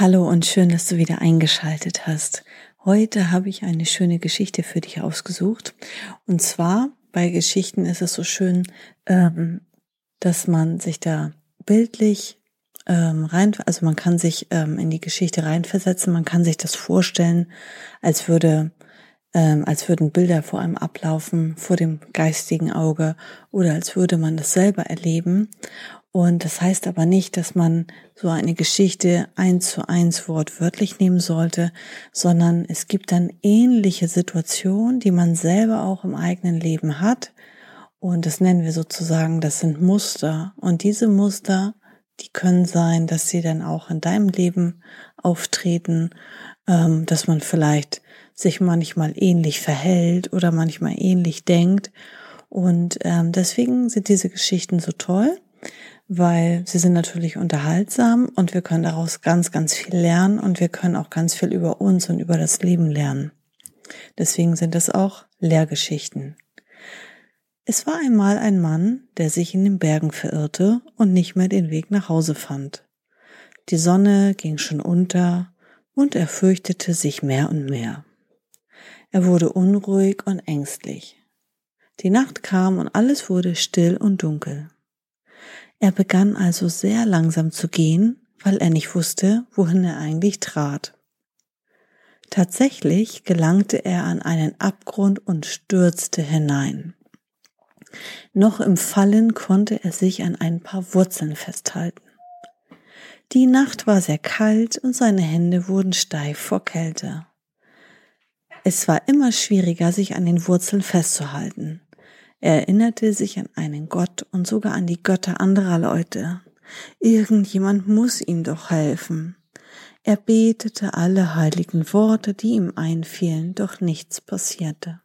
Hallo und schön, dass du wieder eingeschaltet hast. Heute habe ich eine schöne Geschichte für dich ausgesucht. Und zwar bei Geschichten ist es so schön, ähm, dass man sich da bildlich ähm, rein, also man kann sich ähm, in die Geschichte reinversetzen, man kann sich das vorstellen, als würde, ähm, als würden Bilder vor einem ablaufen, vor dem geistigen Auge oder als würde man das selber erleben. Und das heißt aber nicht, dass man so eine Geschichte eins zu eins wortwörtlich nehmen sollte, sondern es gibt dann ähnliche Situationen, die man selber auch im eigenen Leben hat. Und das nennen wir sozusagen, das sind Muster. Und diese Muster die können sein, dass sie dann auch in deinem Leben auftreten, ähm, dass man vielleicht sich manchmal ähnlich verhält oder manchmal ähnlich denkt. Und ähm, deswegen sind diese Geschichten so toll, weil sie sind natürlich unterhaltsam und wir können daraus ganz, ganz viel lernen und wir können auch ganz viel über uns und über das Leben lernen. Deswegen sind es auch Lehrgeschichten. Es war einmal ein Mann, der sich in den Bergen verirrte und nicht mehr den Weg nach Hause fand. Die Sonne ging schon unter und er fürchtete sich mehr und mehr. Er wurde unruhig und ängstlich. Die Nacht kam und alles wurde still und dunkel. Er begann also sehr langsam zu gehen, weil er nicht wusste, wohin er eigentlich trat. Tatsächlich gelangte er an einen Abgrund und stürzte hinein. Noch im Fallen konnte er sich an ein paar Wurzeln festhalten. Die Nacht war sehr kalt und seine Hände wurden steif vor Kälte. Es war immer schwieriger, sich an den Wurzeln festzuhalten. Er erinnerte sich an einen Gott und sogar an die Götter anderer Leute. Irgendjemand muss ihm doch helfen. Er betete alle heiligen Worte, die ihm einfielen, doch nichts passierte.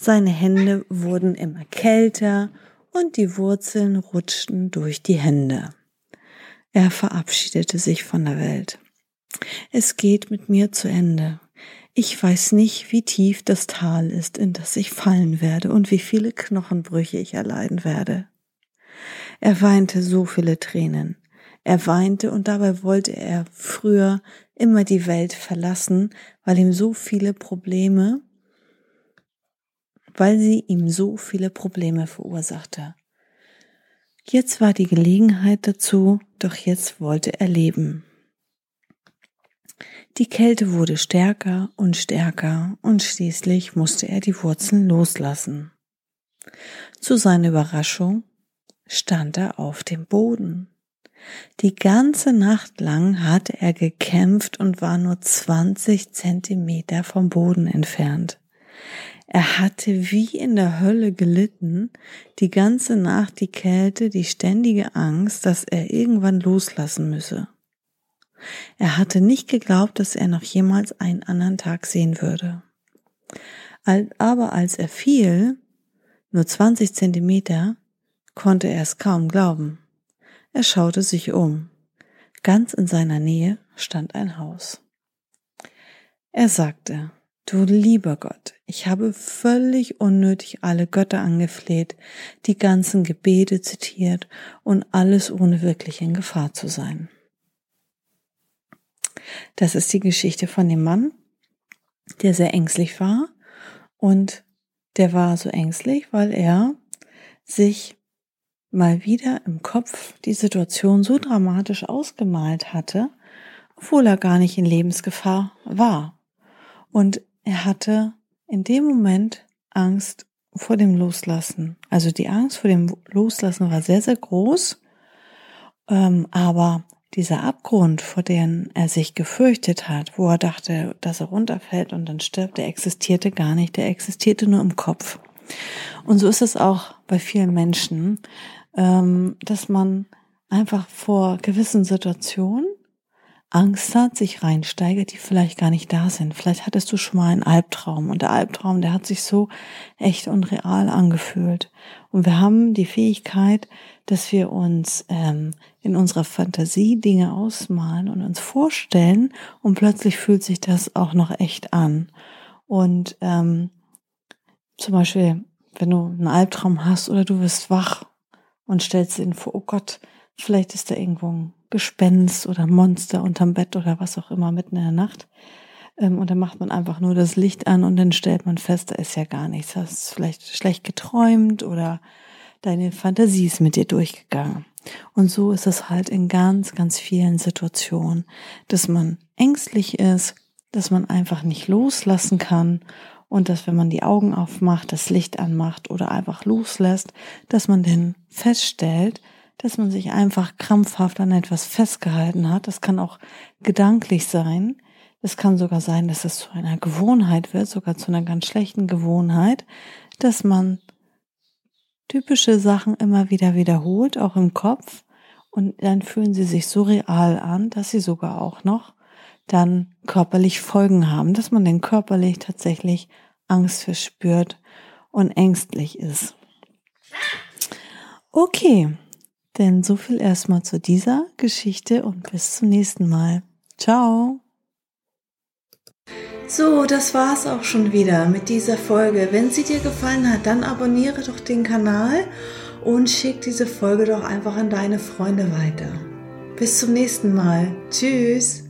Seine Hände wurden immer kälter und die Wurzeln rutschten durch die Hände. Er verabschiedete sich von der Welt. Es geht mit mir zu Ende. Ich weiß nicht, wie tief das Tal ist, in das ich fallen werde und wie viele Knochenbrüche ich erleiden werde. Er weinte so viele Tränen. Er weinte und dabei wollte er früher immer die Welt verlassen, weil ihm so viele Probleme weil sie ihm so viele Probleme verursachte. Jetzt war die Gelegenheit dazu, doch jetzt wollte er leben. Die Kälte wurde stärker und stärker und schließlich musste er die Wurzeln loslassen. Zu seiner Überraschung stand er auf dem Boden. Die ganze Nacht lang hatte er gekämpft und war nur 20 Zentimeter vom Boden entfernt. Er hatte wie in der Hölle gelitten, die ganze Nacht die Kälte, die ständige Angst, dass er irgendwann loslassen müsse. Er hatte nicht geglaubt, dass er noch jemals einen anderen Tag sehen würde. Aber als er fiel, nur 20 Zentimeter, konnte er es kaum glauben. Er schaute sich um. Ganz in seiner Nähe stand ein Haus. Er sagte, Du lieber Gott, ich habe völlig unnötig alle Götter angefleht, die ganzen Gebete zitiert und alles ohne wirklich in Gefahr zu sein. Das ist die Geschichte von dem Mann, der sehr ängstlich war und der war so ängstlich, weil er sich mal wieder im Kopf die Situation so dramatisch ausgemalt hatte, obwohl er gar nicht in Lebensgefahr war. Und er hatte in dem Moment Angst vor dem Loslassen. Also die Angst vor dem Loslassen war sehr, sehr groß. Ähm, aber dieser Abgrund, vor dem er sich gefürchtet hat, wo er dachte, dass er runterfällt und dann stirbt, der existierte gar nicht. Der existierte nur im Kopf. Und so ist es auch bei vielen Menschen, ähm, dass man einfach vor gewissen Situationen Angst hat, sich reinsteigert, die vielleicht gar nicht da sind. Vielleicht hattest du schon mal einen Albtraum und der Albtraum, der hat sich so echt und real angefühlt. Und wir haben die Fähigkeit, dass wir uns ähm, in unserer Fantasie Dinge ausmalen und uns vorstellen und plötzlich fühlt sich das auch noch echt an. Und ähm, zum Beispiel, wenn du einen Albtraum hast oder du wirst wach und stellst dir vor, oh Gott, vielleicht ist da irgendwo ein Gespenst oder Monster unterm Bett oder was auch immer mitten in der Nacht. Ähm, und dann macht man einfach nur das Licht an und dann stellt man fest, da ist ja gar nichts. Hast vielleicht schlecht geträumt oder deine Fantasie ist mit dir durchgegangen. Und so ist es halt in ganz, ganz vielen Situationen, dass man ängstlich ist, dass man einfach nicht loslassen kann und dass wenn man die Augen aufmacht, das Licht anmacht oder einfach loslässt, dass man dann feststellt, dass man sich einfach krampfhaft an etwas festgehalten hat. Das kann auch gedanklich sein. Es kann sogar sein, dass es zu einer Gewohnheit wird, sogar zu einer ganz schlechten Gewohnheit, dass man typische Sachen immer wieder wiederholt, auch im Kopf. Und dann fühlen sie sich so real an, dass sie sogar auch noch dann körperlich Folgen haben, dass man dann körperlich tatsächlich Angst verspürt und ängstlich ist. Okay, denn so viel erstmal zu dieser Geschichte und bis zum nächsten Mal. Ciao. So, das war's auch schon wieder mit dieser Folge. Wenn sie dir gefallen hat, dann abonniere doch den Kanal und schick diese Folge doch einfach an deine Freunde weiter. Bis zum nächsten Mal. Tschüss.